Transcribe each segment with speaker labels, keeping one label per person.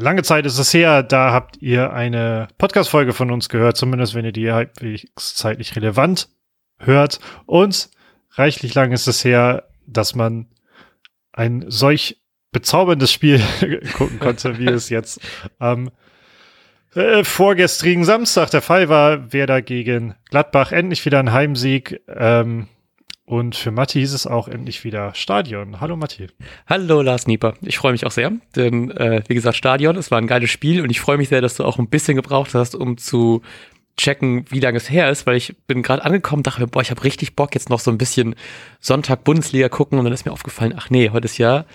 Speaker 1: lange Zeit ist es her, da habt ihr eine Podcast-Folge von uns gehört, zumindest wenn ihr die halbwegs zeitlich relevant hört. Und reichlich lang ist es her, dass man ein solch bezauberndes Spiel gucken konnte, wie es jetzt am äh, vorgestrigen Samstag der Fall war. Werder gegen Gladbach endlich wieder ein Heimsieg. Ähm, und für Matti hieß es auch endlich wieder Stadion. Hallo Matti.
Speaker 2: Hallo Lars Nieper. Ich freue mich auch sehr, denn äh, wie gesagt, Stadion, es war ein geiles Spiel und ich freue mich sehr, dass du auch ein bisschen gebraucht hast, um zu checken, wie lange es her ist, weil ich bin gerade angekommen, dachte mir, boah, ich habe richtig Bock jetzt noch so ein bisschen Sonntag Bundesliga gucken und dann ist mir aufgefallen, ach nee, heute ist ja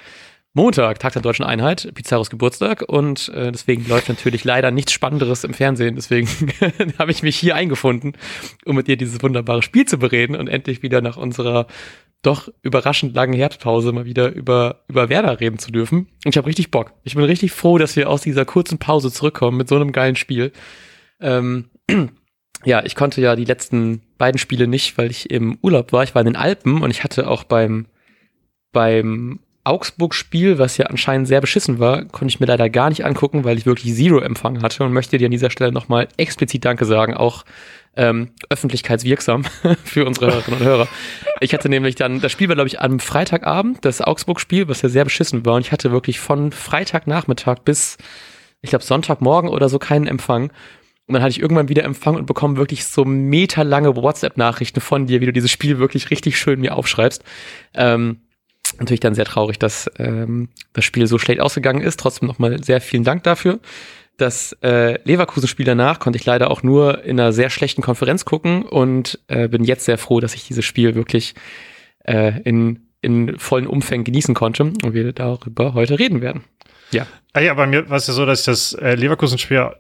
Speaker 2: Montag, Tag der Deutschen Einheit, Pizarros Geburtstag und äh, deswegen läuft natürlich leider nichts Spannenderes im Fernsehen. Deswegen habe ich mich hier eingefunden, um mit dir dieses wunderbare Spiel zu bereden und endlich wieder nach unserer doch überraschend langen Herbstpause mal wieder über, über Werder reden zu dürfen. Und ich habe richtig Bock. Ich bin richtig froh, dass wir aus dieser kurzen Pause zurückkommen mit so einem geilen Spiel. Ähm, ja, ich konnte ja die letzten beiden Spiele nicht, weil ich im Urlaub war. Ich war in den Alpen und ich hatte auch beim beim Augsburg-Spiel, was ja anscheinend sehr beschissen war, konnte ich mir leider gar nicht angucken, weil ich wirklich Zero Empfang hatte und möchte dir an dieser Stelle nochmal explizit Danke sagen, auch ähm, öffentlichkeitswirksam für unsere Hörerinnen und Hörer. Ich hatte nämlich dann, das Spiel war glaube ich am Freitagabend, das Augsburg-Spiel, was ja sehr beschissen war und ich hatte wirklich von Freitagnachmittag bis, ich glaube Sonntagmorgen oder so keinen Empfang. Und dann hatte ich irgendwann wieder Empfang und bekomme wirklich so meterlange WhatsApp-Nachrichten von dir, wie du dieses Spiel wirklich richtig schön mir aufschreibst. Ähm, Natürlich dann sehr traurig, dass ähm, das Spiel so schlecht ausgegangen ist. Trotzdem nochmal sehr vielen Dank dafür. Das äh, Leverkusen-Spiel danach konnte ich leider auch nur in einer sehr schlechten Konferenz gucken und äh, bin jetzt sehr froh, dass ich dieses Spiel wirklich äh, in, in vollen Umfängen genießen konnte und wir darüber heute reden werden.
Speaker 1: Ja. Ah ja, bei mir war es ja so, dass ich das äh, Leverkusen-Spiel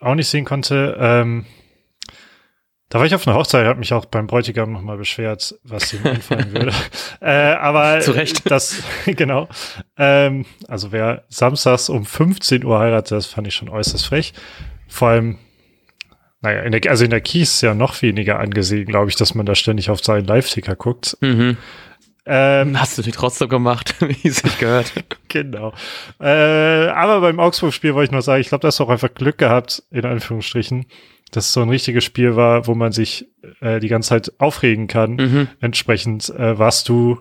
Speaker 1: auch nicht sehen konnte. Ähm, da war ich auf einer Hochzeit, habe mich auch beim Bräutigam nochmal beschwert, was ihm einfallen würde. äh, aber
Speaker 2: Zu Recht.
Speaker 1: das, genau. Ähm, also wer samstags um 15 Uhr heiratet, das fand ich schon äußerst frech. Vor allem, naja, in der, also in der Kies ist ja noch weniger angesehen, glaube ich, dass man da ständig auf seinen Live-Ticker guckt.
Speaker 2: Mhm. Ähm, Hast du die trotzdem gemacht, wie es sich gehört.
Speaker 1: genau. Äh, aber beim Augsburg-Spiel wollte ich nur sagen, ich glaube, das ist auch einfach Glück gehabt, in Anführungsstrichen dass so ein richtiges Spiel war, wo man sich äh, die ganze Zeit aufregen kann. Mhm. Entsprechend äh, warst du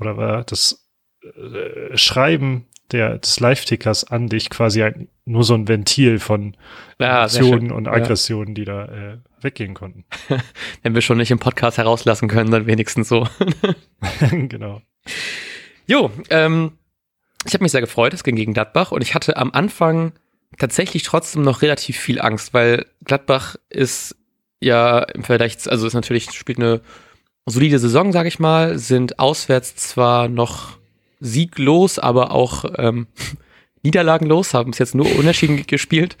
Speaker 1: oder war das äh, Schreiben der, des Live-Tickers an dich quasi ein, nur so ein Ventil von ja, Emotionen und Aggressionen, ja. die da äh, weggehen konnten.
Speaker 2: Wenn wir schon nicht im Podcast herauslassen können, dann wenigstens so.
Speaker 1: genau.
Speaker 2: Jo, ähm, ich habe mich sehr gefreut, es ging gegen Gladbach und ich hatte am Anfang tatsächlich trotzdem noch relativ viel Angst, weil Gladbach ist ja im Vergleich, also ist natürlich, spielt eine solide Saison, sag ich mal, sind auswärts zwar noch sieglos, aber auch ähm, niederlagenlos, haben es jetzt nur unentschieden gespielt.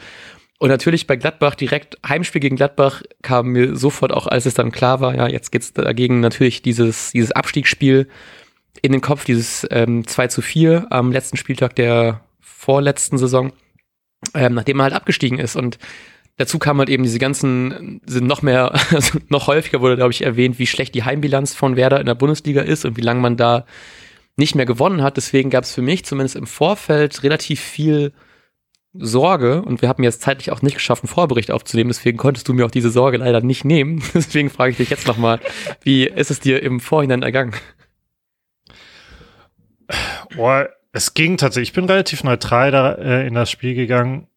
Speaker 2: Und natürlich bei Gladbach direkt Heimspiel gegen Gladbach kam mir sofort auch, als es dann klar war, ja, jetzt geht's dagegen natürlich dieses, dieses Abstiegsspiel in den Kopf, dieses ähm, 2 zu 4 am letzten Spieltag der vorletzten Saison ähm, nachdem er halt abgestiegen ist. Und dazu kam halt eben diese ganzen, sind noch mehr, also noch häufiger wurde, glaube ich, erwähnt, wie schlecht die Heimbilanz von Werder in der Bundesliga ist und wie lange man da nicht mehr gewonnen hat. Deswegen gab es für mich zumindest im Vorfeld relativ viel Sorge und wir haben jetzt zeitlich auch nicht geschafft, einen Vorbericht aufzunehmen. Deswegen konntest du mir auch diese Sorge leider nicht nehmen. Deswegen frage ich dich jetzt nochmal, wie ist es dir im Vorhinein ergangen?
Speaker 1: Boah, es ging tatsächlich. Ich bin relativ neutral da äh, in das Spiel gegangen,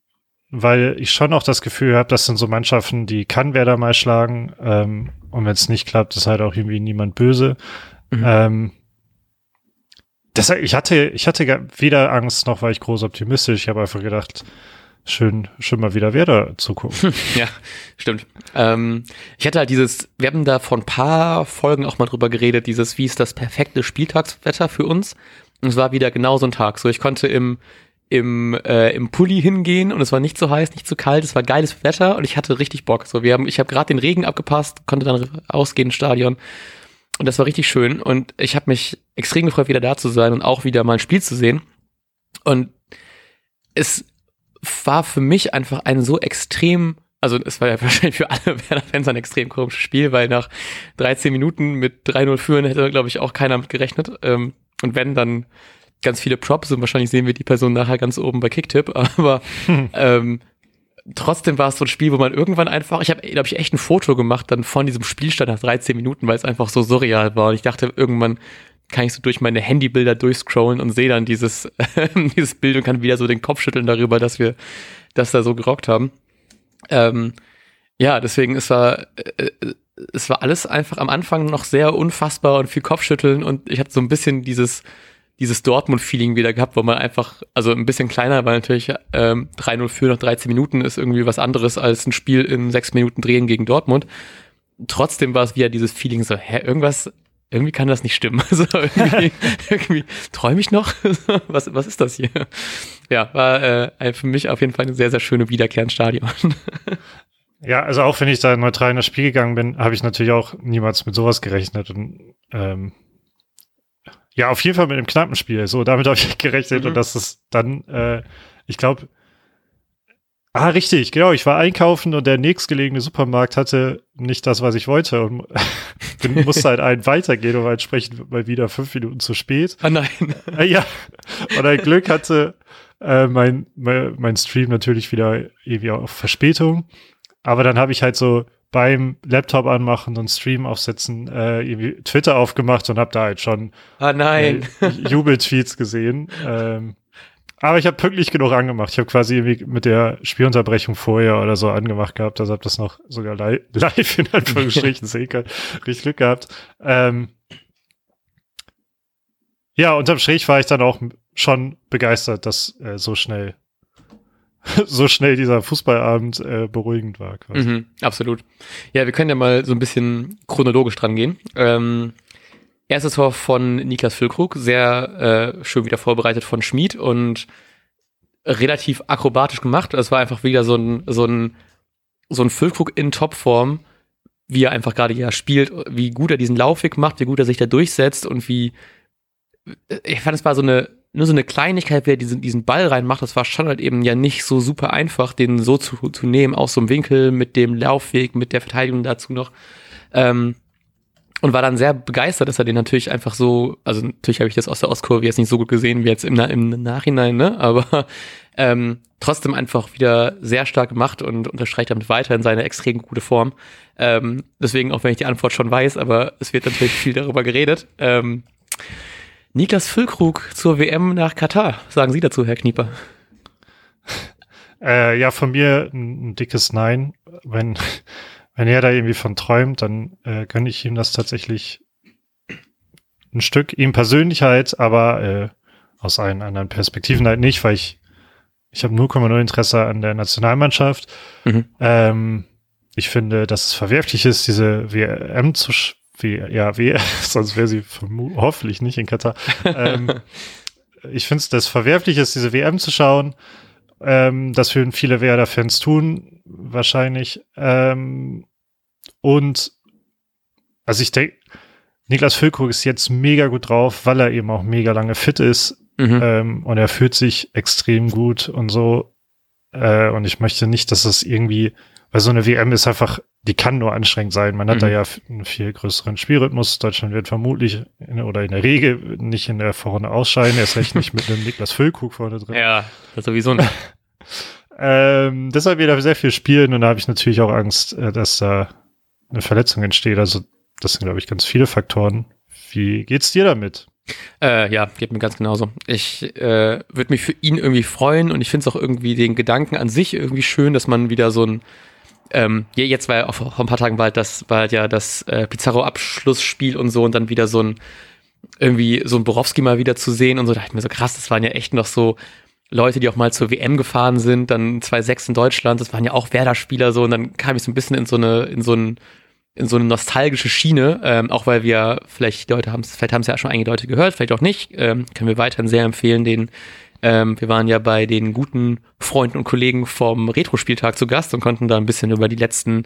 Speaker 1: weil ich schon auch das Gefühl habe, das sind so Mannschaften, die kann wer da mal schlagen. Ähm, und wenn es nicht klappt, ist halt auch irgendwie niemand böse. Mhm. Ähm, deshalb, ich hatte, ich hatte weder Angst noch war ich groß optimistisch. Ich habe einfach gedacht, schön, schön mal wieder Werder zu gucken.
Speaker 2: ja, stimmt. Ähm, ich hatte halt dieses, wir haben da vor ein paar Folgen auch mal drüber geredet, dieses, wie ist das perfekte Spieltagswetter für uns? Und es war wieder genau so ein Tag. So, ich konnte im, im, äh, im Pulli hingehen und es war nicht so heiß, nicht so kalt, es war geiles Wetter und ich hatte richtig Bock. So, wir haben, ich habe gerade den Regen abgepasst, konnte dann ausgehen ins Stadion und das war richtig schön und ich habe mich extrem gefreut, wieder da zu sein und auch wieder mal ein Spiel zu sehen. Und es war für mich einfach ein so extrem also es war ja wahrscheinlich für alle Werder-Fans ein extrem komisches Spiel, weil nach 13 Minuten mit 3-0 führen hätte, glaube ich, auch keiner mit gerechnet. Ähm, und wenn, dann ganz viele Props und wahrscheinlich sehen wir die Person nachher ganz oben bei Kicktip, aber ähm, trotzdem war es so ein Spiel, wo man irgendwann einfach, ich habe, glaube ich, echt ein Foto gemacht dann von diesem Spielstand nach 13 Minuten, weil es einfach so surreal war. Und ich dachte, irgendwann kann ich so durch meine Handybilder durchscrollen und sehe dann dieses, dieses Bild und kann wieder so den Kopf schütteln darüber, dass wir das da so gerockt haben. Ähm, ja, deswegen, es war, äh, es war alles einfach am Anfang noch sehr unfassbar und viel Kopfschütteln und ich hatte so ein bisschen dieses, dieses Dortmund-Feeling wieder gehabt, wo man einfach, also ein bisschen kleiner, weil natürlich ähm, 3-0 für nach 13 Minuten ist irgendwie was anderes als ein Spiel in sechs Minuten drehen gegen Dortmund. Trotzdem war es wieder dieses Feeling so, hä, irgendwas, irgendwie kann das nicht stimmen. Also irgendwie, irgendwie träume ich noch? was, was ist das hier? Ja, war äh, für mich auf jeden Fall eine sehr, sehr schöne Wiederkehr ins Stadion.
Speaker 1: Ja, also auch wenn ich da neutral in das Spiel gegangen bin, habe ich natürlich auch niemals mit sowas gerechnet. Und ähm, ja, auf jeden Fall mit einem knappen Spiel. So, damit habe ich gerechnet mhm. und das ist dann, äh, ich glaube, ah, richtig, genau, ich war einkaufen und der nächstgelegene Supermarkt hatte nicht das, was ich wollte und musste halt einen weitergehen und entsprechend mal wieder fünf Minuten zu spät.
Speaker 2: Ah nein.
Speaker 1: Ja, und ein Glück hatte äh, mein, mein, mein Stream natürlich wieder irgendwie auf Verspätung. Aber dann habe ich halt so beim Laptop anmachen und Stream aufsetzen, äh, irgendwie Twitter aufgemacht und habe da halt schon
Speaker 2: ah, nein.
Speaker 1: Äh, Jubeltweets gesehen. Ähm, aber ich habe pünktlich genug angemacht. Ich habe quasi irgendwie mit der Spielunterbrechung vorher oder so angemacht gehabt. Also habe das noch sogar li live in Anführungsstrichen sehen können. Richtig Glück gehabt. Ähm, ja, unterm Strich war ich dann auch schon begeistert, dass äh, so schnell so schnell dieser Fußballabend äh, beruhigend war.
Speaker 2: Quasi. Mhm, absolut. Ja, wir können ja mal so ein bisschen chronologisch dran gehen. Ähm, erstes Tor von Niklas Füllkrug, sehr äh, schön wieder vorbereitet von Schmid und relativ akrobatisch gemacht. Es war einfach wieder so ein, so ein, so ein Füllkrug in Topform, wie er einfach gerade ja spielt, wie gut er diesen Laufweg macht, wie gut er sich da durchsetzt und wie, ich fand, es war so eine nur so eine Kleinigkeit, wer diesen, diesen Ball reinmacht, das war schon halt eben ja nicht so super einfach, den so zu, zu nehmen, aus so einem Winkel, mit dem Laufweg, mit der Verteidigung dazu noch. Ähm, und war dann sehr begeistert, dass er den natürlich einfach so, also natürlich habe ich das aus der Ostkurve jetzt nicht so gut gesehen wie jetzt im, im Nachhinein, ne? Aber ähm, trotzdem einfach wieder sehr stark gemacht und unterstreicht damit weiterhin seine extrem gute Form. Ähm, deswegen, auch wenn ich die Antwort schon weiß, aber es wird natürlich viel darüber geredet. Ähm, Niklas Füllkrug zur WM nach Katar. Sagen Sie dazu, Herr Knieper?
Speaker 1: Äh, ja, von mir ein, dickes Nein. Wenn, wenn er da irgendwie von träumt, dann äh, gönne ich ihm das tatsächlich ein Stück. Ihm persönlich halt, aber äh, aus allen anderen Perspektiven halt nicht, weil ich, ich habe 0,0 Interesse an der Nationalmannschaft. Mhm. Ähm, ich finde, dass es verwerflich ist, diese WM zu, wie, sonst wäre sie hoffentlich nicht in Katar. ähm, ich finde es das verwerflich ist, diese WM zu schauen. Ähm, das würden viele Werder-Fans tun, wahrscheinlich. Ähm, und also ich denke, Niklas Füllkrug ist jetzt mega gut drauf, weil er eben auch mega lange fit ist. Mhm. Ähm, und er fühlt sich extrem gut und so. Äh, und ich möchte nicht, dass das irgendwie, weil so eine WM ist einfach die kann nur anstrengend sein. Man hat mhm. da ja einen viel größeren Spielrhythmus. Deutschland wird vermutlich in, oder in der Regel nicht in der Vorrunde ausscheiden. Erst recht nicht mit einem Niklas Füllkrug vorne drin.
Speaker 2: Ja, das sowieso nicht.
Speaker 1: ähm, deshalb wird er sehr viel spielen und da habe ich natürlich auch Angst, äh, dass da eine Verletzung entsteht. Also das sind, glaube ich, ganz viele Faktoren. Wie geht's dir damit?
Speaker 2: Äh, ja, geht mir ganz genauso. Ich äh, würde mich für ihn irgendwie freuen und ich finde es auch irgendwie den Gedanken an sich irgendwie schön, dass man wieder so ein ähm, jetzt war ja vor ein paar Tagen war halt das, war halt ja das äh, Pizarro-Abschlussspiel und so und dann wieder so ein, irgendwie so ein Borowski mal wieder zu sehen und so, da dachte ich mir so krass, das waren ja echt noch so Leute, die auch mal zur WM gefahren sind, dann 2-6 in Deutschland, das waren ja auch Werder-Spieler so und dann kam ich so ein bisschen in so eine, in so ein, in so eine nostalgische Schiene, ähm, auch weil wir vielleicht die Leute haben vielleicht haben es ja schon einige Leute gehört, vielleicht auch nicht, ähm, können wir weiterhin sehr empfehlen, den ähm, wir waren ja bei den guten Freunden und Kollegen vom Retro-Spieltag zu Gast und konnten da ein bisschen über die letzten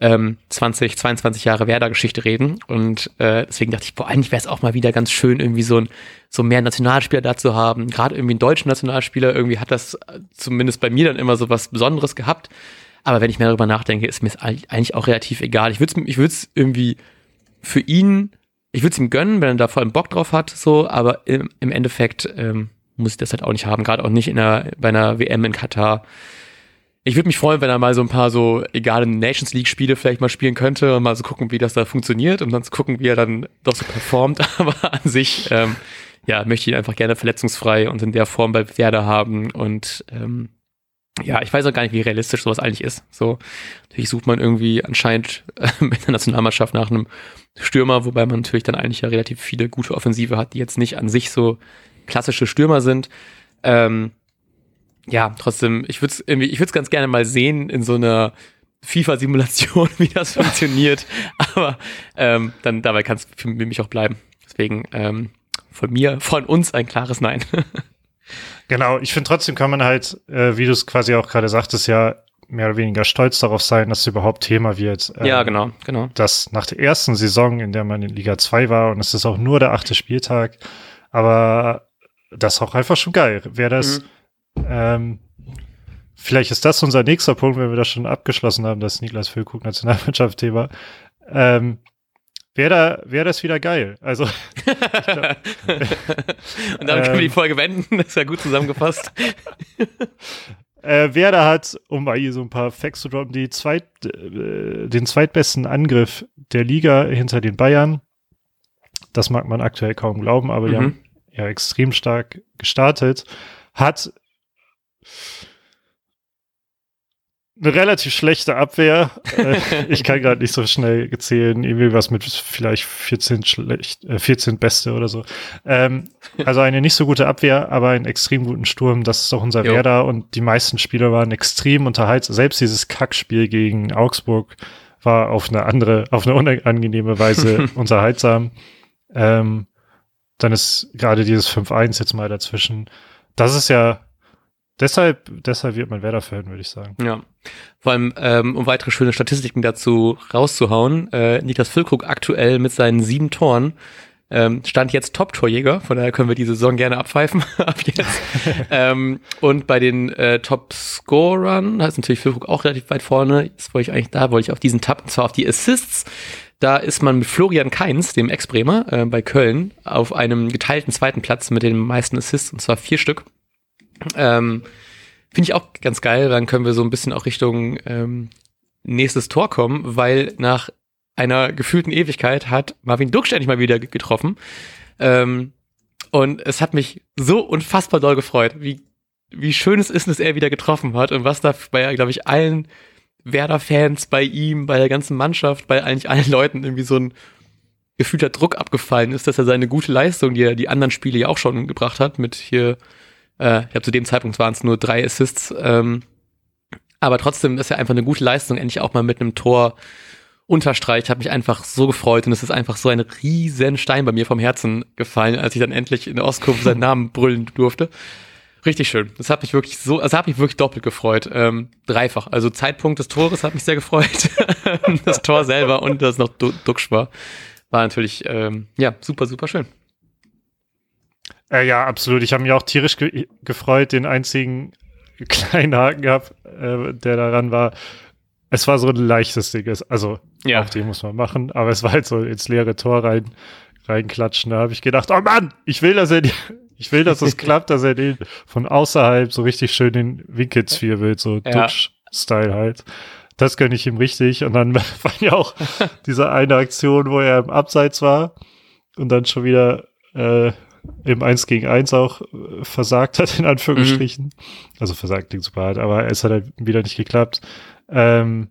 Speaker 2: ähm, 20, 22 Jahre Werder-Geschichte reden. Und äh, deswegen dachte ich, boah, eigentlich wäre es auch mal wieder ganz schön, irgendwie so ein so mehr Nationalspieler da zu haben. Gerade irgendwie einen deutschen Nationalspieler, irgendwie hat das äh, zumindest bei mir dann immer so was Besonderes gehabt. Aber wenn ich mehr darüber nachdenke, ist mir es eigentlich auch relativ egal. Ich würde es ich würd's irgendwie für ihn ich würde es ihm gönnen, wenn er da vor allem Bock drauf hat, so, aber im, im Endeffekt ähm, muss ich das halt auch nicht haben, gerade auch nicht in einer, bei einer WM in Katar. Ich würde mich freuen, wenn er mal so ein paar so egale Nations League Spiele vielleicht mal spielen könnte und mal so gucken, wie das da funktioniert und dann zu gucken, wie er dann doch so performt. Aber an sich, ähm, ja, möchte ich ihn einfach gerne verletzungsfrei und in der Form bei Werder haben und ähm, ja, ich weiß auch gar nicht, wie realistisch sowas eigentlich ist. So, natürlich sucht man irgendwie anscheinend äh, mit der Nationalmannschaft nach einem Stürmer, wobei man natürlich dann eigentlich ja relativ viele gute Offensive hat, die jetzt nicht an sich so klassische Stürmer sind. Ähm, ja, trotzdem, ich würde es irgendwie, ich würde es ganz gerne mal sehen in so einer FIFA-Simulation, wie das funktioniert. Aber ähm, dann dabei kann es für mich auch bleiben. Deswegen ähm, von mir, von uns ein klares Nein.
Speaker 1: genau, ich finde trotzdem kann man halt, äh, wie du es quasi auch gerade sagtest, ja mehr oder weniger stolz darauf sein, dass es überhaupt Thema wird.
Speaker 2: Ähm, ja, genau, genau.
Speaker 1: Dass nach der ersten Saison, in der man in Liga 2 war, und es ist auch nur der achte Spieltag, aber das ist auch einfach schon geil. Wer das, mhm. ähm, vielleicht ist das unser nächster Punkt, wenn wir das schon abgeschlossen haben, das Niklas Füllkrug Nationalmannschaft-Thema. Ähm, wäre da, wäre das wieder geil. Also.
Speaker 2: glaub, Und damit können wir die ähm, Folge wenden. Das ist ja gut zusammengefasst.
Speaker 1: äh, Werder hat, um mal hier so ein paar Facts zu droppen, die zweit, äh, den zweitbesten Angriff der Liga hinter den Bayern. Das mag man aktuell kaum glauben, aber mhm. die haben ja extrem stark gestartet, hat eine relativ schlechte Abwehr. Äh, ich kann gerade nicht so schnell gezählen, irgendwie was mit vielleicht 14 schlecht, äh, 14 Beste oder so. Ähm, also eine nicht so gute Abwehr, aber einen extrem guten Sturm. Das ist auch unser jo. Werder und die meisten Spieler waren extrem unterhaltsam. Selbst dieses Kackspiel gegen Augsburg war auf eine andere, auf eine unangenehme Weise unterhaltsam. Ähm, dann ist gerade dieses 5-1 jetzt mal dazwischen. Das ist ja deshalb, deshalb wird man Werder-Fan, würde ich sagen.
Speaker 2: Ja. Vor allem, ähm, um weitere schöne Statistiken dazu rauszuhauen, äh, Niklas Füllkrug aktuell mit seinen sieben Toren ähm, stand jetzt Top-Torjäger, von daher können wir die Saison gerne abpfeifen ab jetzt. ähm, und bei den äh, Top-Scorern ist natürlich Füllkrug auch relativ weit vorne. Jetzt wollte ich eigentlich da, wollte ich auf diesen Tab, und zwar auf die Assists. Da ist man mit Florian Kainz, dem Ex-Bremer, äh, bei Köln, auf einem geteilten zweiten Platz mit den meisten Assists, und zwar vier Stück. Ähm, Finde ich auch ganz geil, dann können wir so ein bisschen auch Richtung ähm, nächstes Tor kommen, weil nach einer gefühlten Ewigkeit hat Marvin Ducksch endlich mal wieder getroffen. Ähm, und es hat mich so unfassbar doll gefreut, wie, wie schön es ist, dass er wieder getroffen hat und was da bei, glaube ich, allen Werder-Fans bei ihm, bei der ganzen Mannschaft, bei eigentlich allen Leuten irgendwie so ein gefühlter Druck abgefallen ist, dass er seine gute Leistung, die er die anderen Spiele ja auch schon gebracht hat, mit hier, äh, ich glaube zu dem Zeitpunkt waren es nur drei Assists, ähm, aber trotzdem ist er einfach eine gute Leistung, endlich auch mal mit einem Tor unterstreicht, hat mich einfach so gefreut und es ist einfach so ein riesen Stein bei mir vom Herzen gefallen, als ich dann endlich in der Ostkurve seinen Namen brüllen durfte. Richtig schön. Das hat mich wirklich so, also hat mich wirklich doppelt gefreut. Ähm, dreifach. Also Zeitpunkt des Tores hat mich sehr gefreut. das Tor selber und das noch Duxch war. War natürlich, ähm, ja, super, super schön.
Speaker 1: Äh, ja, absolut. Ich habe mich auch tierisch ge gefreut, den einzigen kleinen Haken gehabt, äh, der daran war. Es war so ein leichtes Ding. Also, ja. auch den muss man machen, aber es war halt so ins leere Tor rein, reinklatschen. Da habe ich gedacht, oh Mann, ich will, dass er die, ich will, dass es klappt, dass er den von außerhalb so richtig schön den Winkel zwirbelt, so ja. Dutch-Style halt. Das gönne ich ihm richtig. Und dann war ja auch diese eine Aktion, wo er im Abseits war und dann schon wieder äh, im 1 gegen 1 auch äh, versagt hat, in Anführungsstrichen. Mhm. Also versagt klingt super hart, aber es hat halt wieder nicht geklappt. Ähm,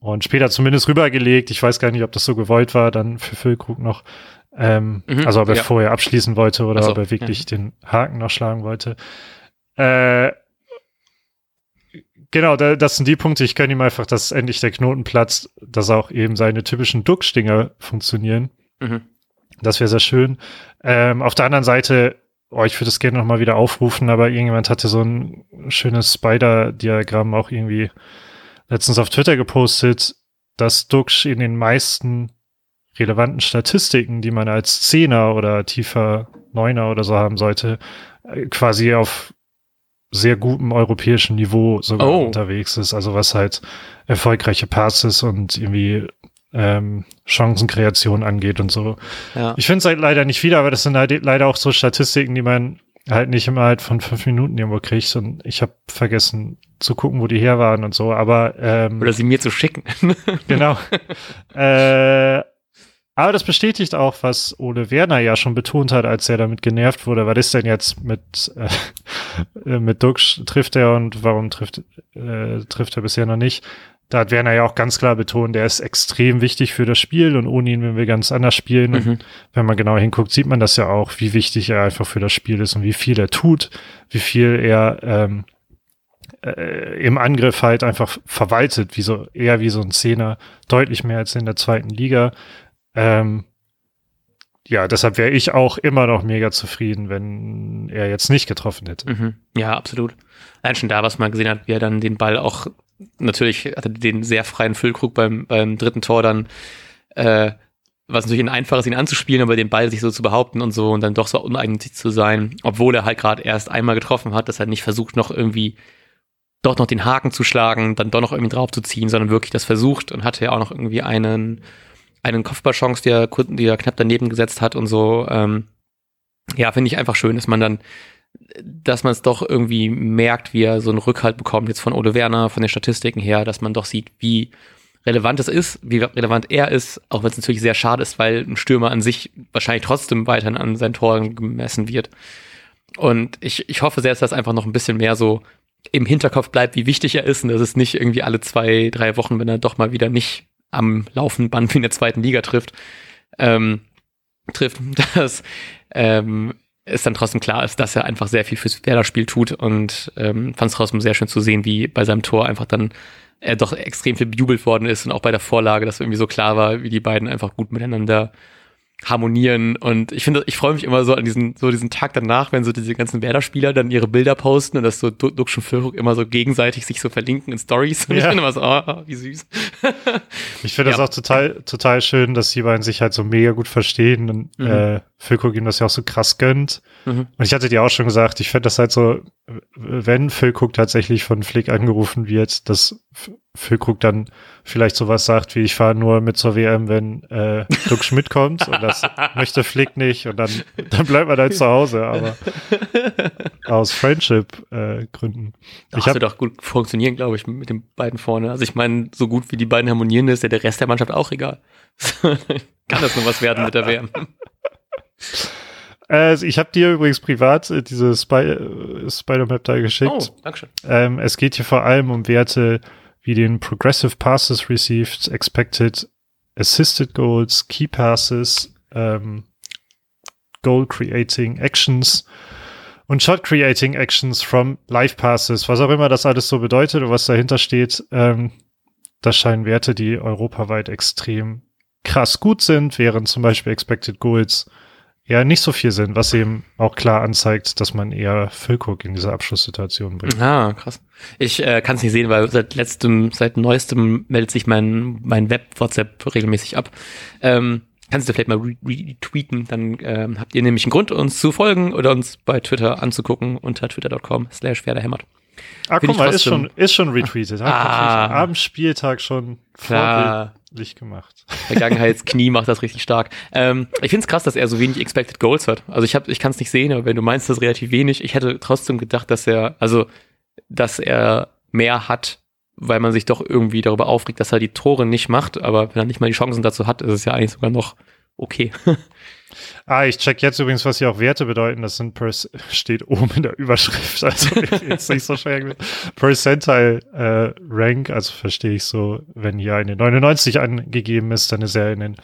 Speaker 1: und später zumindest rübergelegt. Ich weiß gar nicht, ob das so gewollt war, dann für Füllkrug noch. Ähm, mhm, also ob er ja. vorher abschließen wollte oder so, ob er wirklich ja. den Haken noch schlagen wollte. Äh, genau, da, das sind die Punkte. Ich kann ihm einfach, dass endlich der Knoten platzt, dass auch eben seine typischen Duckstinger funktionieren. Mhm. Das wäre sehr schön. Ähm, auf der anderen Seite, oh, ich würde es gerne nochmal wieder aufrufen, aber irgendjemand hatte so ein schönes Spider-Diagramm auch irgendwie letztens auf Twitter gepostet, dass Duxch in den meisten relevanten Statistiken, die man als Zehner oder tiefer Neuner oder so haben sollte, äh, quasi auf sehr gutem europäischen Niveau sogar oh. unterwegs ist. Also was halt erfolgreiche Passes und irgendwie ähm, Chancenkreation angeht und so.
Speaker 2: Ja.
Speaker 1: Ich finde es halt leider nicht wieder, aber das sind halt leider auch so Statistiken, die man halt nicht immer halt von fünf Minuten irgendwo kriegt. Und ich habe vergessen zu gucken, wo die her waren und so. Aber ähm,
Speaker 2: Oder sie mir zu schicken.
Speaker 1: genau. äh, aber das bestätigt auch, was Ole Werner ja schon betont hat, als er damit genervt wurde. Was ist denn jetzt mit, äh, mit Dux trifft er und warum trifft, äh, trifft er bisher noch nicht? Da hat Werner ja auch ganz klar betont, er ist extrem wichtig für das Spiel und ohne ihn wenn wir ganz anders spielen.
Speaker 2: Mhm.
Speaker 1: Wenn man genau hinguckt, sieht man das ja auch, wie wichtig er einfach für das Spiel ist und wie viel er tut, wie viel er ähm, äh, im Angriff halt einfach verwaltet, wie so, eher wie so ein Zehner, deutlich mehr als in der zweiten Liga. Ähm, ja, deshalb wäre ich auch immer noch mega zufrieden, wenn er jetzt nicht getroffen hätte.
Speaker 2: Mhm. Ja, absolut. Allein schon da, was man gesehen hat, wie er dann den Ball auch, natürlich hatte den sehr freien Füllkrug beim, beim dritten Tor dann, äh, was natürlich ein einfaches, ihn anzuspielen, aber den Ball sich so zu behaupten und so und dann doch so uneigentlich zu sein, obwohl er halt gerade erst einmal getroffen hat, dass er nicht versucht, noch irgendwie doch noch den Haken zu schlagen, dann doch noch irgendwie drauf zu ziehen, sondern wirklich das versucht und hatte ja auch noch irgendwie einen, einen Kopfballchance, die er, die er knapp daneben gesetzt hat und so. Ähm, ja, finde ich einfach schön, dass man dann, dass man es doch irgendwie merkt, wie er so einen Rückhalt bekommt, jetzt von Ole Werner, von den Statistiken her, dass man doch sieht, wie relevant es ist, wie relevant er ist, auch wenn es natürlich sehr schade ist, weil ein Stürmer an sich wahrscheinlich trotzdem weiterhin an seinen Toren gemessen wird. Und ich, ich hoffe sehr, dass das einfach noch ein bisschen mehr so im Hinterkopf bleibt, wie wichtig er ist und dass es nicht irgendwie alle zwei, drei Wochen, wenn er doch mal wieder nicht am laufenden Band wie in der zweiten Liga trifft, ähm, trifft, dass ähm, es dann trotzdem klar ist, dass er einfach sehr viel fürs Werder-Spiel tut und ähm, fand es trotzdem sehr schön zu sehen, wie bei seinem Tor einfach dann er doch extrem viel bejubelt worden ist und auch bei der Vorlage, dass irgendwie so klar war, wie die beiden einfach gut miteinander harmonieren und ich finde, ich freue mich immer so an diesen, so diesen Tag danach, wenn so diese ganzen Werder-Spieler dann ihre Bilder posten und das so Du- Dux und Füllkrug immer so gegenseitig sich so verlinken in Stories und ich
Speaker 1: Ja.
Speaker 2: finde immer so, ah, wie süß.
Speaker 1: Ich finde das
Speaker 2: Ja.
Speaker 1: auch total, total schön, dass die beiden sich halt so mega gut verstehen und
Speaker 2: Mhm.
Speaker 1: äh, Füllkrug ihm das ja auch so krass gönnt.
Speaker 2: Mhm.
Speaker 1: Und ich hatte dir auch schon gesagt, ich fände das halt so, wenn Füllkrug tatsächlich von Flick angerufen wird, dass F- Füllkrug dann vielleicht sowas sagt wie, ich fahre nur mit zur WM, wenn äh, Duck Schmidt kommt und das möchte Flick nicht und dann, dann bleibt man halt zu Hause, aber aus Friendship-Gründen.
Speaker 2: Das
Speaker 1: ich habe
Speaker 2: wird doch gut funktionieren, glaube ich, mit den beiden vorne. Also ich meine, so gut wie die beiden harmonieren, ist ja der Rest der Mannschaft auch egal. Kann das nur was werden mit der WM?
Speaker 1: äh, ich hab dir übrigens privat äh, diese Spy äh, Spider-Map da geschickt.
Speaker 2: Oh, Dankeschön.
Speaker 1: Ähm, es geht hier vor allem um Werte wie den Progressive Passes Received, Expected Assisted Goals, Key Passes, ähm, Goal Creating Actions und Shot Creating Actions from Live Passes, was auch immer das alles so bedeutet und was dahinter steht. Ähm, das scheinen Werte, die europaweit extrem krass gut sind, während zum Beispiel Expected Goals ja nicht so viel sind, was eben auch klar anzeigt, dass man eher Füllkrug in diese Abschlusssituation bringt.
Speaker 2: Ah, krass. Ich äh, kann es nicht sehen, weil seit letztem, seit neuestem meldet sich mein, mein Web-WhatsApp regelmäßig ab. Ähm, kannst du vielleicht mal re- retweeten, dann ähm, habt ihr nämlich einen Grund, uns zu folgen oder uns bei Twitter anzugucken unter twitter.com slash werderhämmert.
Speaker 1: Ah,
Speaker 2: Find
Speaker 1: guck mal, ist schon, ist schon retweetet.
Speaker 2: Ah.
Speaker 1: natürlich am Spieltag schon
Speaker 2: Klar.
Speaker 1: Vorbildlich gemacht.
Speaker 2: Vergangenheitsknie macht das richtig stark. Ähm, ich finde es krass, dass er so wenig Expected Goals hat. Also ich hab, ich kann es nicht sehen, aber wenn du meinst, das ist relativ wenig. Ich hätte trotzdem gedacht, dass er, also, dass er mehr hat, weil man sich doch irgendwie darüber aufregt, dass er die Tore nicht macht. Aber wenn er nicht mal die Chancen dazu hat, ist es ja eigentlich sogar noch okay.
Speaker 1: Ah, ich check jetzt übrigens, was hier auch Werte bedeuten. Das sind per, steht oben in der Überschrift. Also jetzt nicht so schwer. gewesen. Percentile äh, Rank, also verstehe ich so, wenn hier eine 99 angegeben ist, dann ist er in den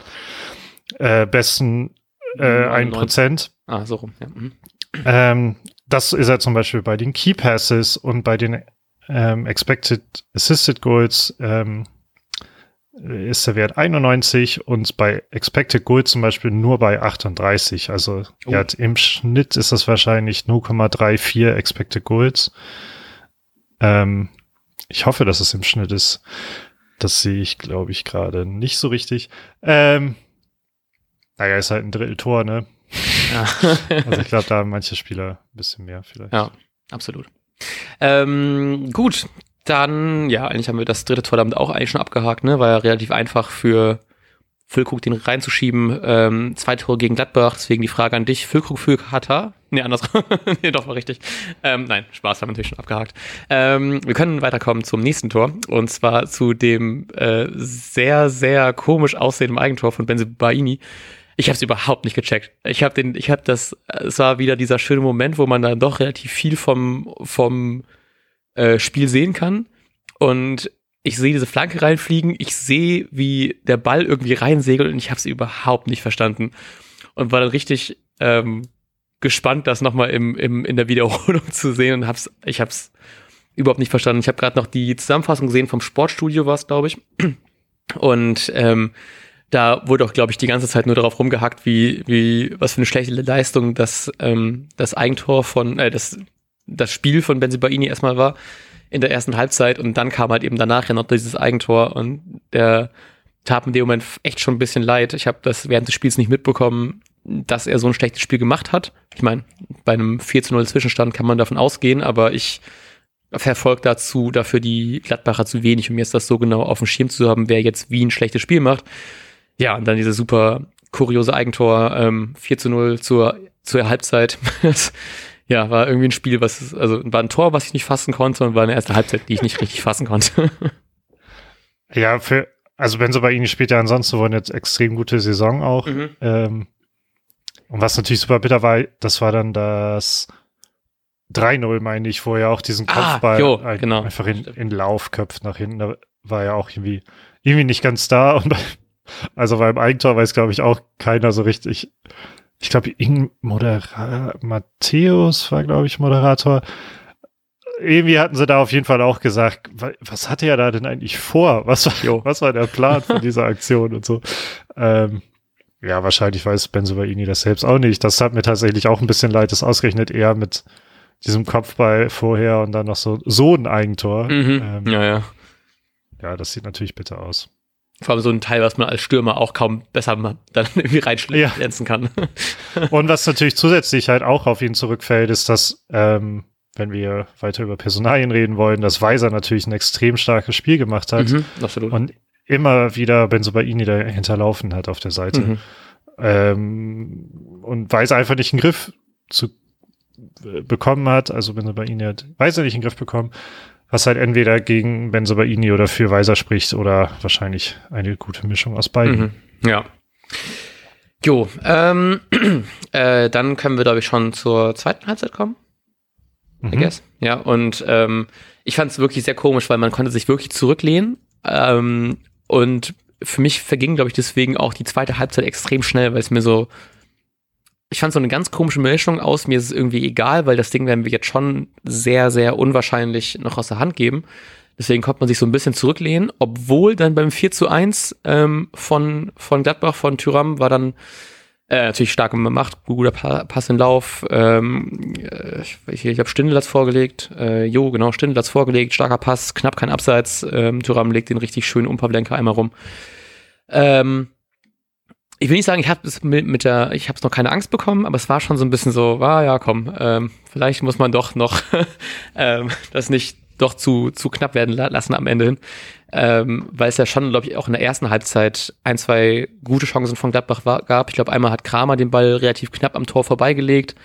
Speaker 1: äh, besten äh, 1%.
Speaker 2: Ah, so rum. Ja. Mhm.
Speaker 1: Ähm, das ist er zum Beispiel bei den Key Passes und bei den ähm, Expected Assisted Goals ähm, ist der Wert 91 und bei Expected Goals zum Beispiel nur bei 38. Also
Speaker 2: Oh.
Speaker 1: hat im Schnitt ist das wahrscheinlich 0,34 Expected Goals. Ähm, ich hoffe, dass es im Schnitt ist. Das sehe ich, glaube ich, gerade nicht so richtig. Ähm, naja, ist halt ein Drittel Tor, ne?
Speaker 2: Ja.
Speaker 1: Also ich glaube, da haben manche Spieler ein bisschen mehr vielleicht.
Speaker 2: Ja, absolut. Ähm, gut, dann, ja, eigentlich haben wir das dritte Tor damit auch eigentlich schon abgehakt, ne? War ja relativ einfach für, Füllkrug den reinzuschieben. Ähm, zwei Tore gegen Gladbach, deswegen die Frage an dich. Füllkrug für Katar? Nee, andersrum. nee, doch, war richtig. Ähm, nein, Spaß, haben wir natürlich schon abgehakt. Ähm, wir können weiterkommen zum nächsten Tor. Und zwar zu dem äh, sehr, sehr komisch aussehenden Eigentor von Benze Baini. Ich habe es überhaupt nicht gecheckt. Ich habe den, ich habe das, es war wieder dieser schöne Moment, wo man dann doch relativ viel vom, vom äh, Spiel sehen kann. Und ich sehe diese Flanke reinfliegen, ich sehe, wie der Ball irgendwie reinsegelt und ich habe es überhaupt nicht verstanden. Und war dann richtig ähm, gespannt, das nochmal im, im, in der Wiederholung zu sehen und hab's, ich habe es überhaupt nicht verstanden. Ich habe gerade noch die Zusammenfassung gesehen vom Sportstudio, war es, glaube ich. Und ähm, da wurde auch, glaube ich, die ganze Zeit nur darauf rumgehackt, wie, wie, was für eine schlechte Leistung das, ähm, das Eigentor von, äh, das, das Spiel von Benzibaini erstmal war in der ersten Halbzeit und dann kam halt eben danach ja noch dieses Eigentor und der tat mir in dem Moment echt schon ein bisschen leid. Ich habe das während des Spiels nicht mitbekommen, dass er so ein schlechtes Spiel gemacht hat. Ich meine, bei einem 4 zu 0 Zwischenstand kann man davon ausgehen, aber ich verfolge dazu dafür die Gladbacher zu wenig, um jetzt das so genau auf dem Schirm zu haben, wer jetzt wie ein schlechtes Spiel macht. Ja, und dann diese super kuriose Eigentor, ähm, 4 zu 0 zur, zur Halbzeit. ja, war irgendwie ein Spiel, was, also war ein Tor, was ich nicht fassen konnte und war eine erste Halbzeit, die ich nicht richtig fassen konnte.
Speaker 1: ja, für, also Benzo bei Ihnen spielt ja ansonsten wohl eine extrem gute Saison auch. Mhm. Ähm, und was natürlich super bitter war, das war dann das 3-0, meine ich, wo er auch diesen ah, Kopfball
Speaker 2: ah, jo, genau.
Speaker 1: einfach in, in Lauf köpft nach hinten. Da war ja auch irgendwie, irgendwie nicht ganz da. Und bei, also beim Eigentor weiß, glaube ich, auch keiner so richtig, ich glaube, Ing Moderator, Matthäus war, glaube ich, Moderator. Irgendwie hatten sie da auf jeden Fall auch gesagt, was hatte er da denn eigentlich vor? Was war, was war der Plan von dieser Aktion und so? Ähm, ja, wahrscheinlich weiß Benzobaini das selbst auch nicht. Das hat mir tatsächlich auch ein bisschen leid, das ausgerechnet eher mit diesem Kopfball vorher und dann noch so, so ein Eigentor.
Speaker 2: Mhm. Ähm, ja, ja.
Speaker 1: Ja, das sieht natürlich bitter aus.
Speaker 2: Vor allem so ein Teil, was man als Stürmer auch kaum besser dann irgendwie reinschlänzen ja. kann.
Speaker 1: Und was natürlich zusätzlich halt auch auf ihn zurückfällt, ist, dass, ähm, wenn wir weiter über Personalien reden wollen, dass Weiser natürlich ein extrem starkes Spiel gemacht hat. Mhm, absolut. Und immer wieder Benzobaini da hinterlaufen hat auf der Seite. Mhm. Ähm, und Weiser einfach nicht einen Griff zu äh, bekommen hat, also Benzobaini hat Weiser nicht in den Griff bekommen was halt entweder gegen Benzobaini oder für Weiser spricht oder wahrscheinlich eine gute Mischung aus beiden. Mhm.
Speaker 2: Ja. Jo, ähm, äh, dann können wir, glaube ich, schon zur zweiten Halbzeit kommen. Mhm. I guess. Ja, und ähm, ich fand es wirklich sehr komisch, weil man konnte sich wirklich zurücklehnen. Ähm, und für mich verging, glaube ich, deswegen auch die zweite Halbzeit extrem schnell, weil es mir so ich fand so eine ganz komische Mischung aus. Mir ist es irgendwie egal, weil das Ding werden wir jetzt schon sehr, sehr unwahrscheinlich noch aus der Hand geben. Deswegen konnte man sich so ein bisschen zurücklehnen, obwohl dann beim 4 zu 1 ähm, von, von Gladbach, von Tyram, war dann äh, natürlich starke Macht, guter Pass in Lauf. Ähm, äh, ich ich habe Stindelatz vorgelegt. Äh, jo, genau, Stindelatz vorgelegt. Starker Pass, knapp kein Abseits. Ähm, Tyram legt den richtig schönen Umpavlenka einmal rum. Ähm, ich will nicht sagen, ich habe es mit, mit der, ich habe es noch keine Angst bekommen, aber es war schon so ein bisschen so, ah ja, komm, ähm, vielleicht muss man doch noch ähm, das nicht doch zu, zu knapp werden lassen am Ende hin. Ähm, weil es ja schon, glaube ich, auch in der ersten Halbzeit ein, zwei gute Chancen von Gladbach war, gab. Ich glaube, einmal hat Kramer den Ball relativ knapp am Tor vorbeigelegt.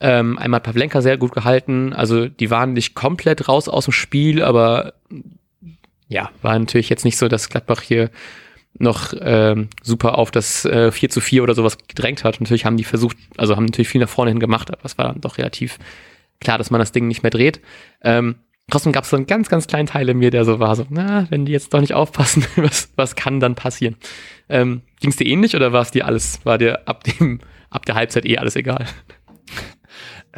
Speaker 2: Ähm, einmal hat Pavlenka sehr gut gehalten. Also die waren nicht komplett raus aus dem Spiel, aber ja, war natürlich jetzt nicht so, dass Gladbach hier noch ähm, super auf das äh, 4 zu 4 oder sowas gedrängt hat. Natürlich haben die versucht, also haben natürlich viel nach vorne hin gemacht, aber es war dann doch relativ klar, dass man das Ding nicht mehr dreht. Ähm, trotzdem gab es so einen ganz, ganz kleinen Teil in mir, der so war, so, na, wenn die jetzt doch nicht aufpassen, was, was kann dann passieren? Ähm, Ging es dir ähnlich oder war es dir alles, war dir ab dem, ab der Halbzeit eh alles egal?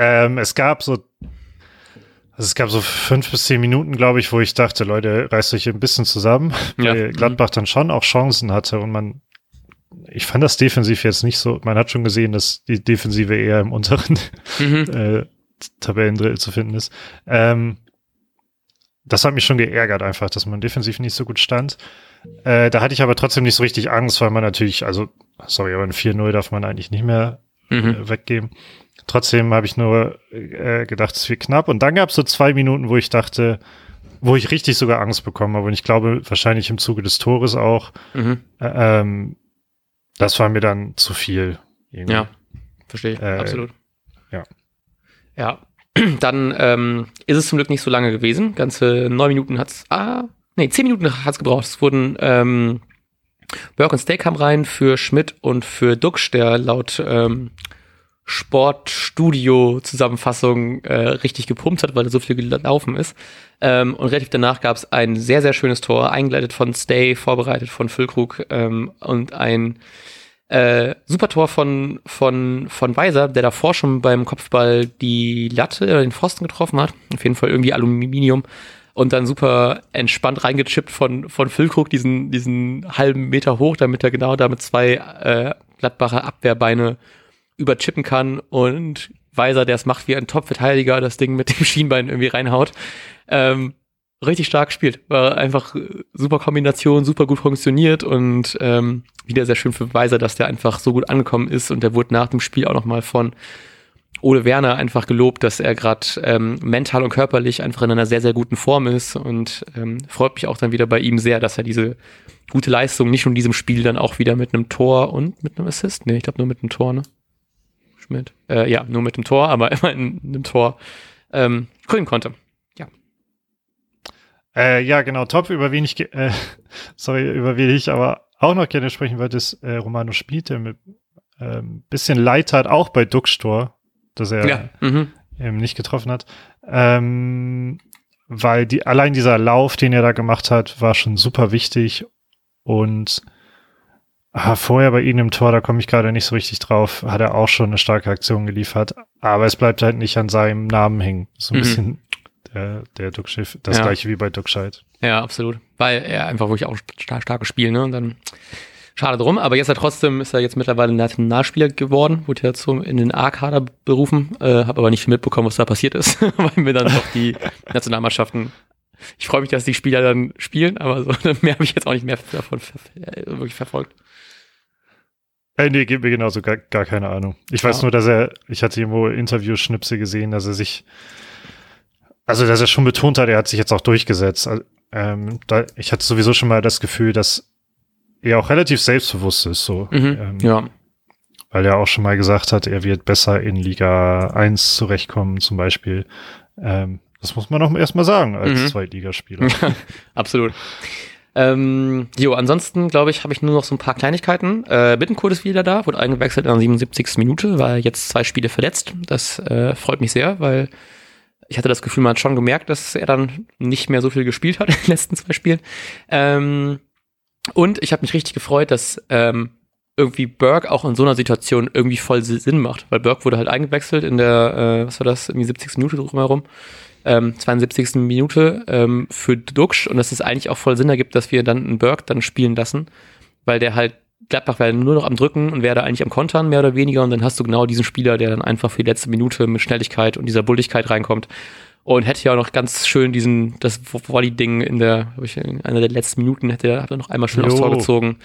Speaker 1: Ähm, es gab so also es gab so fünf bis zehn Minuten, glaube ich, wo ich dachte, Leute, reißt euch ein bisschen zusammen, ja. weil Gladbach dann schon auch Chancen hatte und man, ich fand das defensiv jetzt nicht so, man hat schon gesehen, dass die Defensive eher im unteren mhm. äh, Tabellendrittel zu finden ist. Ähm, das hat mich schon geärgert einfach, dass man defensiv nicht so gut stand. Äh, da hatte ich aber trotzdem nicht so richtig Angst, weil man natürlich, also, sorry, aber ein 4-0 darf man eigentlich nicht mehr mhm. äh, weggeben. Trotzdem habe ich nur äh, gedacht, es wird knapp. Und dann gab es so zwei Minuten, wo ich dachte, wo ich richtig sogar Angst bekommen habe. Und ich glaube, wahrscheinlich im Zuge des Tores auch, mhm. äh, ähm, Das war mir dann zu viel.
Speaker 2: Irgendwie. Ja, verstehe ich,
Speaker 1: Äh,
Speaker 2: absolut.
Speaker 1: ja.
Speaker 2: Ja, dann ähm, ist es zum Glück nicht so lange gewesen. Ganze neun Minuten hat's, ah, nee, zehn Minuten hat's gebraucht. Es wurden ähm, Burke und Steak kam rein für Schmidt und für Duxch, der laut ähm, Sportstudio-Zusammenfassung äh, richtig gepumpt hat, weil er so viel gelaufen ist. Ähm, und relativ danach gab es ein sehr, sehr schönes Tor, eingeleitet von Stay, vorbereitet von Füllkrug ähm, und ein äh, super Tor von, von, von Weiser, der davor schon beim Kopfball die Latte oder den Pfosten getroffen hat. Auf jeden Fall irgendwie Aluminium. Und dann super entspannt reingechippt von, von Füllkrug, diesen, diesen halben Meter hoch, damit er genau da mit zwei äh, Gladbacher Abwehrbeine überchippen kann und Weiser, der es macht wie ein Top-Verteidiger, das Ding mit dem Schienbein irgendwie reinhaut. Ähm, richtig stark gespielt. War einfach äh, super Kombination, super gut funktioniert und ähm, wieder sehr schön für Weiser, dass der einfach so gut angekommen ist und der wurde nach dem Spiel auch nochmal von Ole Werner einfach gelobt, dass er gerade ähm, mental und körperlich einfach in einer sehr, sehr guten Form ist und ähm, freut mich auch dann wieder bei ihm sehr, dass er diese gute Leistung nicht nur in diesem Spiel dann auch wieder mit einem Tor und mit einem Assist, nee, ich glaube nur mit einem Tor, ne? Schmidt. Äh, ja, nur mit dem Tor, aber immer in einem Tor ähm, kriegen konnte.
Speaker 1: Äh, ja, genau, top, über wen ich, ge- äh, sorry, über wen ich aber auch noch gerne sprechen wollte, ist äh, Romano der mit ähm, bisschen Leid hat, auch bei Duxtor, dass er
Speaker 2: Ja, mhm.
Speaker 1: eben nicht getroffen hat. Ähm, weil die, allein dieser Lauf, den er da gemacht hat, war schon super wichtig. Und ah, vorher bei ihm im Tor, da komme ich gerade nicht so richtig drauf, hat er auch schon eine starke Aktion geliefert. Aber es bleibt halt nicht an seinem Namen hängen. So ein
Speaker 2: Mhm.
Speaker 1: bisschen der, der Duckschiff, das
Speaker 2: Ja.
Speaker 1: gleiche wie bei Duckscheid.
Speaker 2: Ja, absolut. Weil er einfach wirklich auch star starkes Spiel, ne? Und dann schade drum. Aber jetzt hat trotzdem ist er jetzt mittlerweile Nationalspieler geworden, wurde ja zum in den A-Kader berufen, äh, habe aber nicht viel mitbekommen, was da passiert ist, weil mir dann doch die Nationalmannschaften. Ich freue mich, dass die Spieler dann spielen, aber so mehr habe ich jetzt auch nicht mehr davon ver äh, wirklich verfolgt.
Speaker 1: Äh, nee, gibt mir genauso gar, gar keine Ahnung. Ich weiß
Speaker 2: Ja.
Speaker 1: nur, dass er, ich hatte irgendwo Interviewschnipse gesehen, dass er sich, also dass er schon betont hat, er hat sich jetzt auch durchgesetzt. Also, ähm, da, ich hatte sowieso schon mal das Gefühl, dass er auch relativ selbstbewusst ist, so.
Speaker 2: Mhm.
Speaker 1: Ähm,
Speaker 2: Ja,
Speaker 1: Weil er auch schon mal gesagt hat, er wird besser in Liga 1 zurechtkommen, zum Beispiel. Ähm, das muss man auch erstmal sagen als
Speaker 2: Mhm.
Speaker 1: Zweitligaspieler.
Speaker 2: absolut. Ähm, jo, ansonsten glaube ich, habe ich nur noch so ein paar Kleinigkeiten. Äh, Bittencourt ist wieder da, wurde eingewechselt in der 77. Minute, war jetzt zwei Spiele verletzt. Das äh, freut mich sehr, weil ich hatte das Gefühl, man hat schon gemerkt, dass er dann nicht mehr so viel gespielt hat in den letzten zwei Spielen. Ähm, und ich habe mich richtig gefreut, dass ähm, irgendwie Burke auch in so einer Situation irgendwie voll Sinn macht, weil Burke wurde halt eingewechselt in der, äh, was war das, irgendwie 70. Minute drumherum ähm, 72. Minute ähm, für Duxch und dass es eigentlich auch voll Sinn ergibt, dass wir dann einen Burke dann spielen lassen, weil der halt Gladbach wäre nur noch am Drücken und wäre da eigentlich am Kontern, mehr oder weniger. Und dann hast du genau diesen Spieler, der dann einfach für die letzte Minute mit Schnelligkeit und dieser Bulligkeit reinkommt. Und hätte ja auch noch ganz schön diesen, das Volley-Ding in der, ich, in einer der letzten Minuten hätte er, hat er noch einmal schön aufs
Speaker 1: Jo.
Speaker 2: Tor gezogen.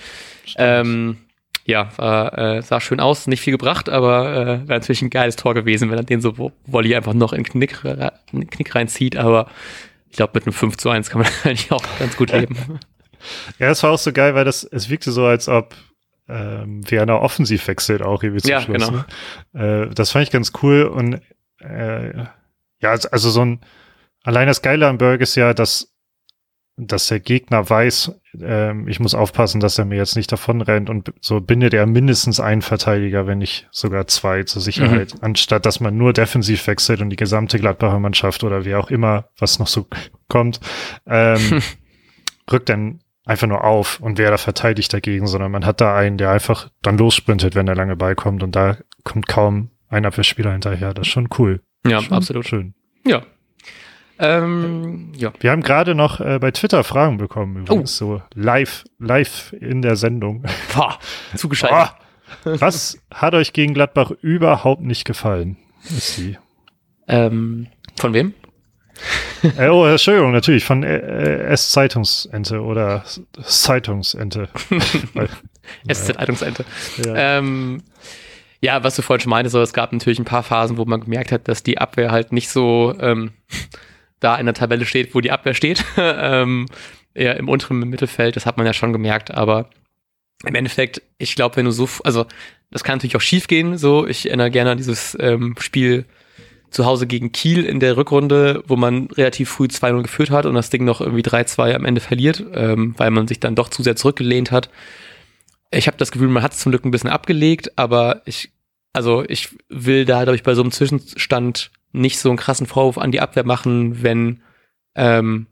Speaker 2: Ähm, ja, war, äh, sah schön aus, nicht viel gebracht, aber äh, wäre natürlich ein geiles Tor gewesen, wenn er den so Volley einfach noch in den Knick, in den Knick reinzieht, aber ich glaube, mit einem 5 zu 1 kann man eigentlich auch ganz gut leben.
Speaker 1: Ja, es war auch so geil, weil das, es wirkte so, als ob ähm, Werner offensiv wechselt auch irgendwie zum
Speaker 2: Ja,
Speaker 1: Schluss.
Speaker 2: genau.
Speaker 1: Ne? Äh, das fand ich ganz cool und äh, ja, also- also so ein allein das Geile am Berg ist ja, dass dass der Gegner weiß, ähm, ich muss aufpassen, dass er mir jetzt nicht davon rennt und so bindet er mindestens einen Verteidiger, wenn nicht sogar zwei zur Sicherheit, anstatt dass man nur defensiv wechselt und die gesamte Gladbacher Mannschaft oder wie auch immer, was noch so kommt, ähm, rückt dann einfach nur auf und wer da verteidigt dagegen, sondern man hat da einen, der einfach dann lossprintet, wenn der lange beikommt und da kommt kaum ein Abwehrspieler hinterher. Das ist schon cool.
Speaker 2: Ja,
Speaker 1: schon
Speaker 2: absolut.
Speaker 1: Schön.
Speaker 2: Ja. Ähm, ja.
Speaker 1: Wir haben gerade noch äh, bei Twitter Fragen bekommen, übrigens so live, live in der Sendung.
Speaker 2: Boah, zugeschaltet.
Speaker 1: Oh, was hat euch gegen Gladbach überhaupt nicht gefallen? Ist die.
Speaker 2: Ähm, von wem?
Speaker 1: Äh, oh, Entschuldigung, natürlich, von äh, äh, S-Zeitungsente oder Zeitungsente.
Speaker 2: SZ-Leitungsente.
Speaker 1: ja.
Speaker 2: Ähm, ja, was du vorhin schon meintest, so, es gab natürlich ein paar Phasen, wo man gemerkt hat, dass die Abwehr halt nicht so ähm, da in der Tabelle steht, wo die Abwehr steht. ähm, eher im unteren Mittelfeld, das hat man ja schon gemerkt, aber im Endeffekt, ich glaube, wenn du so, also das kann natürlich auch schief gehen. So, ich erinnere gerne an dieses ähm, Spiel zu Hause gegen Kiel in der Rückrunde, wo man relativ früh 2-0 geführt hat und das Ding noch irgendwie 3-2 am Ende verliert, ähm, weil man sich dann doch zu sehr zurückgelehnt hat. Ich habe das Gefühl, man hat es zum Glück ein bisschen abgelegt, aber ich, also ich will da, glaube ich, bei so einem Zwischenstand nicht so einen krassen Vorwurf an die Abwehr machen, wenn, ähm,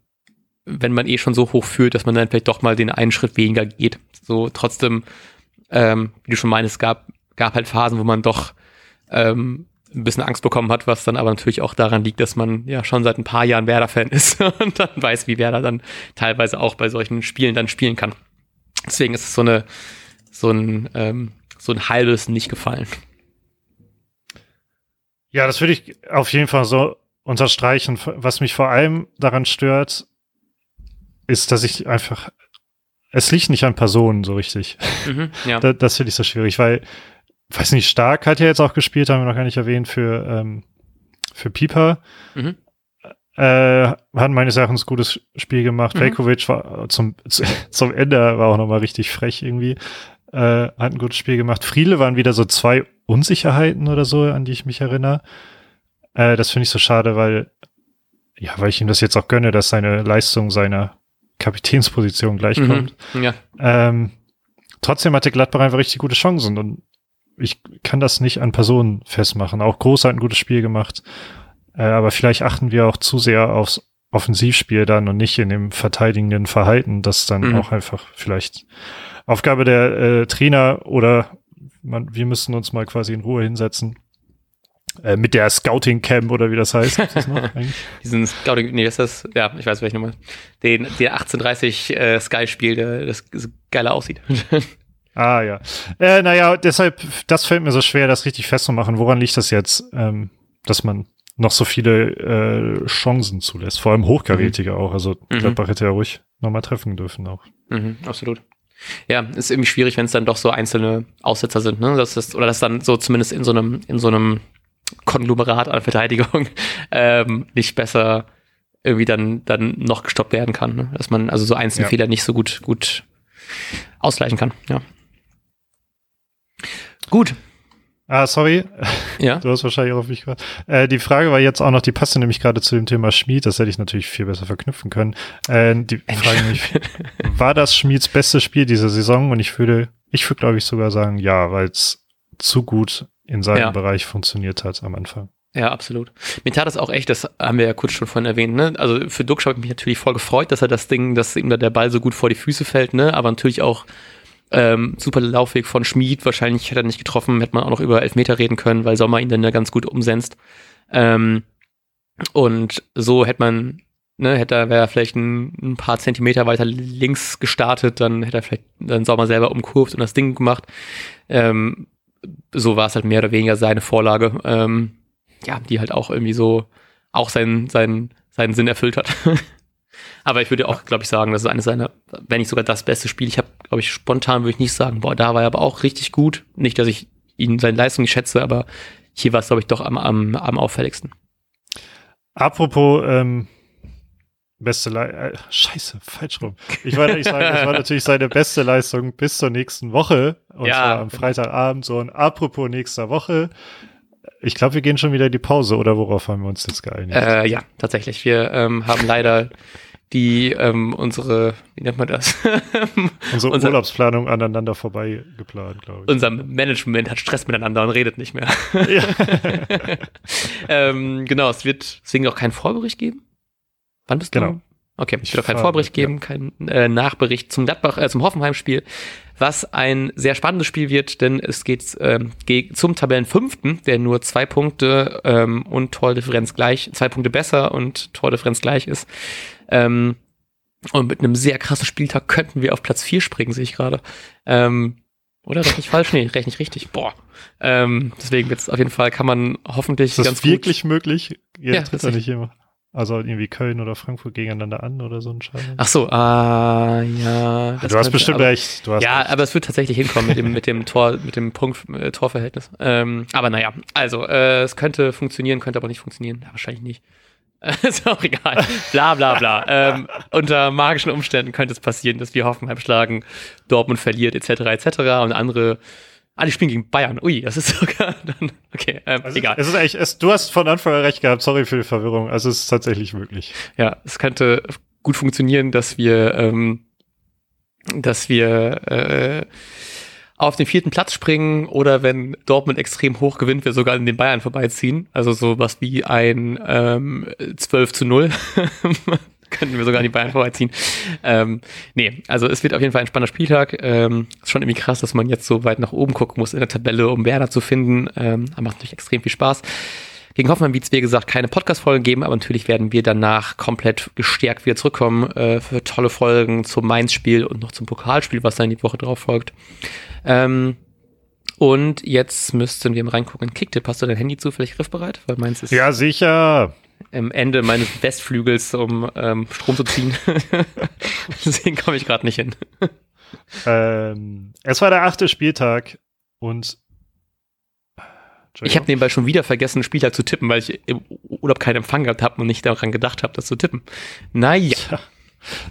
Speaker 2: wenn man eh schon so hoch führt, dass man dann vielleicht doch mal den einen Schritt weniger geht. So trotzdem, ähm, wie du schon meinst, gab, gab halt Phasen, wo man doch ähm, ein bisschen Angst bekommen hat, was dann aber natürlich auch daran liegt, dass man ja schon seit ein paar Jahren Werder-Fan ist und dann weiß, wie Werder dann teilweise auch bei solchen Spielen dann spielen kann. Deswegen ist es so eine, so ein, ähm, so ein halbes nicht gefallen.
Speaker 1: Ja, das würde ich auf jeden Fall so unterstreichen. Was mich vor allem daran stört, ist, dass ich einfach, es liegt nicht an Personen so richtig. Mhm, ja. das, das finde ich so schwierig, weil weiß nicht, Stark hat ja jetzt auch gespielt, haben wir noch gar nicht erwähnt, für, ähm, für Pieper. Mhm. Äh, hat meines Erachtens ein gutes Spiel gemacht. Mhm. Velkovic war zum, zum Ende war auch nochmal richtig frech irgendwie. Äh, hat ein gutes Spiel gemacht. Friedle waren wieder so zwei Unsicherheiten oder so, an die ich mich erinnere. Äh, das finde ich so schade, weil, ja, weil ich ihm das jetzt auch gönne, dass seine Leistung seiner Kapitänsposition gleichkommt. Mhm. Ja. Ähm, trotzdem hatte Gladbach einfach richtig gute Chancen und ich kann das nicht an Personen festmachen. Auch Groß hat ein gutes Spiel gemacht. Äh, aber vielleicht achten wir auch zu sehr aufs Offensivspiel dann und nicht in dem verteidigenden Verhalten, das dann mhm. auch einfach vielleicht Aufgabe der äh, Trainer oder man, wir müssen uns mal quasi in Ruhe hinsetzen. Äh, mit der Scouting Camp oder wie das heißt. Das
Speaker 2: Diesen Scouting, nee, ist das, ja, ich weiß welche Nummer. Den, der 1830 äh, Sky-Spiel, der das geiler aussieht.
Speaker 1: Ah ja. Äh, naja, deshalb, das fällt mir so schwer, das richtig festzumachen. Woran liegt das jetzt, ähm, dass man noch so viele äh, Chancen zulässt? Vor allem hochkarätige mhm. auch. Also mhm. Gladbach hätte ja ruhig nochmal treffen dürfen auch.
Speaker 2: Mhm, absolut. Ja, ist irgendwie schwierig, wenn es dann doch so einzelne Aussetzer sind, ne? Das ist, oder das dann so zumindest in so einem, in so einem Konglomerat an Verteidigung ähm, nicht besser irgendwie dann, dann noch gestoppt werden kann. Ne? Dass man also so einzelne ja. Fehler nicht so gut, gut ausgleichen kann, ja. Gut.
Speaker 1: Ah, sorry.
Speaker 2: Ja.
Speaker 1: Du hast wahrscheinlich auch auf mich gehört. Äh, die Frage war jetzt auch noch, die passte nämlich gerade zu dem Thema Schmied. Das hätte ich natürlich viel besser verknüpfen können. Äh, die Frage nämlich, war das Schmieds bestes Spiel dieser Saison? Und ich würde, ich würde glaube ich sogar sagen, ja, weil es zu gut in seinem ja. Bereich funktioniert hat am Anfang.
Speaker 2: Ja, absolut. Mir tat das auch echt, das haben wir ja kurz schon vorhin erwähnt, ne? Also für Duxch habe ich mich natürlich voll gefreut, dass er das Ding, dass ihm da der Ball so gut vor die Füße fällt, ne? Aber natürlich auch ähm, super Laufweg von Schmied, wahrscheinlich hätte er nicht getroffen, hätte man auch noch über Elfmeter reden können, weil Sommer ihn dann ja ganz gut umsetzt. Ähm, und so hätte man, ne, hätte er, wäre vielleicht ein, ein, paar Zentimeter weiter links gestartet, dann hätte er vielleicht dann Sommer selber umkurvt und das Ding gemacht. Ähm, so war es halt mehr oder weniger seine Vorlage, ähm, ja, die halt auch irgendwie so auch seinen, seinen, seinen Sinn erfüllt hat. Aber ich würde auch, glaube ich, sagen, das ist eines seiner, wenn nicht sogar das beste Spiel. Ich habe, glaube ich, spontan würde ich nicht sagen, boah, da war er aber auch richtig gut. Nicht, dass ich ihn seine Leistung nicht schätze, aber hier war es, glaube ich, doch am, am, am auffälligsten.
Speaker 1: Apropos ähm, beste Leistung, äh, scheiße, falsch rum. Ich wollte nicht sagen, das war natürlich seine beste Leistung bis zur nächsten Woche. Und ja, zwar am Freitagabend. So, und apropos nächster Woche, ich glaube, wir gehen schon wieder in die Pause, oder worauf haben wir uns jetzt geeinigt?
Speaker 2: Äh, ja, tatsächlich. Wir ähm, haben leider die ähm, unsere, wie nennt man das?
Speaker 1: unsere Unser, Urlaubsplanung aneinander vorbei geplant, glaube ich.
Speaker 2: Unser Management hat Stress miteinander und redet nicht mehr. Ja. ähm, genau, es wird deswegen auch keinen Vorbericht geben. Wann bist du? Genau. Okay, ich will auch keinen Vorbericht geben, ja. keinen äh, Nachbericht zum Gladbach, äh, zum Hoffenheim-Spiel, was ein sehr spannendes Spiel wird, denn es geht ähm, zum Tabellenfünften, der nur zwei Punkte ähm, und Tordifferenz gleich, zwei Punkte besser und Tordifferenz gleich ist. Ähm, und mit einem sehr krassen Spieltag könnten wir auf Platz 4 springen, sehe ich gerade. Ähm, oder rechne ich falsch? Nee, rechne ich richtig. Boah. Ähm, deswegen jetzt auf jeden Fall kann man hoffentlich
Speaker 1: ist das wirklich möglich? Jetzt ja, wird nicht immer. Also irgendwie Köln oder Frankfurt gegeneinander an oder so ein Scheiß.
Speaker 2: Ach so, ah, ja.
Speaker 1: du hast bestimmt
Speaker 2: aber,
Speaker 1: recht. Du hast
Speaker 2: ja,
Speaker 1: recht.
Speaker 2: aber es wird tatsächlich hinkommen mit dem, mit dem Tor, mit dem Punkt, äh, Torverhältnis. Ähm, aber naja, also, äh, es könnte funktionieren, könnte aber nicht funktionieren. Ja, wahrscheinlich nicht. ist auch egal. Bla bla bla. ähm, unter magischen Umständen könnte es passieren, dass wir Hoffenheim schlagen, Dortmund verliert, etc. etc. und andere. Ah, die spielen gegen Bayern. Ui, das ist sogar dann. Okay, ähm,
Speaker 1: Also
Speaker 2: egal.
Speaker 1: Es ist echt, es, du hast von Anfang an recht gehabt. Sorry für die Verwirrung. Also es ist tatsächlich möglich.
Speaker 2: Ja, es könnte gut funktionieren, dass wir, ähm, dass wir äh, auf den vierten Platz springen oder wenn Dortmund extrem hoch gewinnt, wir sogar in den Bayern vorbeiziehen. Also sowas wie ein ähm, 12 zu 0. Könnten wir sogar an die Bayern vorbeiziehen. Ähm, nee, also es wird auf jeden Fall ein spannender Spieltag. Ähm, ist schon irgendwie krass, dass man jetzt so weit nach oben gucken muss in der Tabelle, um Werder zu finden. Ähm, macht natürlich extrem viel Spaß. Gegen Hoffmann wird es, wie gesagt, keine Podcast-Folgen geben, aber natürlich werden wir danach komplett gestärkt wieder zurückkommen äh, für tolle Folgen zum Mainz-Spiel und noch zum Pokalspiel, was dann die Woche drauf folgt. Ähm, und jetzt müssten wir mal reingucken. Kicktipp, hast du dein Handy zufällig griffbereit? Weil meins ist
Speaker 1: Ja, sicher.
Speaker 2: am Ende meines Westflügels, um ähm, Strom zu ziehen. Deswegen komme ich gerade nicht hin.
Speaker 1: Ähm, es war der achte Spieltag und
Speaker 2: Ich habe nebenbei schon wieder vergessen, Spieltag zu tippen, weil ich im Urlaub keinen Empfang gehabt habe und nicht daran gedacht habe, das zu tippen. Naja.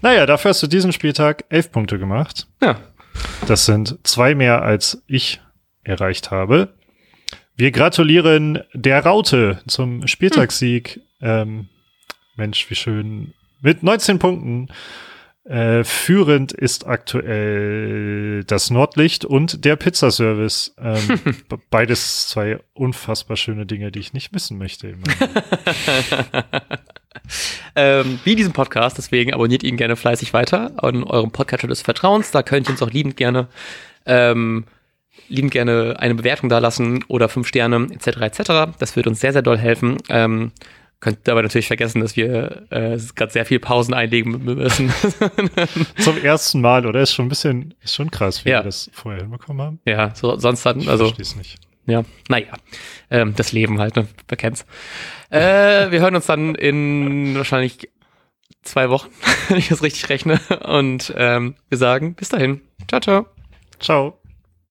Speaker 1: Naja, dafür hast du diesen Spieltag elf Punkte gemacht.
Speaker 2: Ja.
Speaker 1: Das sind zwei mehr, als ich erreicht habe. Wir gratulieren der Raute zum Spieltagssieg. Ähm, Mensch, wie schön. Mit 19 Punkten. Äh, führend ist aktuell das Nordlicht und der Pizzaservice. Ähm, be- beides zwei unfassbar schöne Dinge, die ich nicht missen möchte.
Speaker 2: ähm, wie diesen Podcast, deswegen abonniert ihn gerne fleißig weiter an eurem Podcatcher des Vertrauens. Da könnt ihr uns auch liebend gerne, ähm, liebend gerne eine Bewertung da lassen oder fünf Sterne etc. etc. Das würde uns sehr, sehr doll helfen. Ähm, könnt dabei natürlich vergessen, dass wir äh, gerade sehr viel Pausen einlegen müssen.
Speaker 1: Zum ersten Mal, oder? Ist schon ein bisschen, ist schon krass, wie
Speaker 2: Ja.
Speaker 1: wir das vorher hinbekommen haben.
Speaker 2: ja, so, sonst dann,
Speaker 1: Ich
Speaker 2: also
Speaker 1: verstehe es nicht.
Speaker 2: Ja, naja, ähm, das Leben halt, ne? Wer kennt's. Äh, wir hören uns dann in wahrscheinlich zwei Wochen, wenn ich das richtig rechne. Und ähm, wir sagen bis dahin. Ciao, ciao.
Speaker 1: Ciao.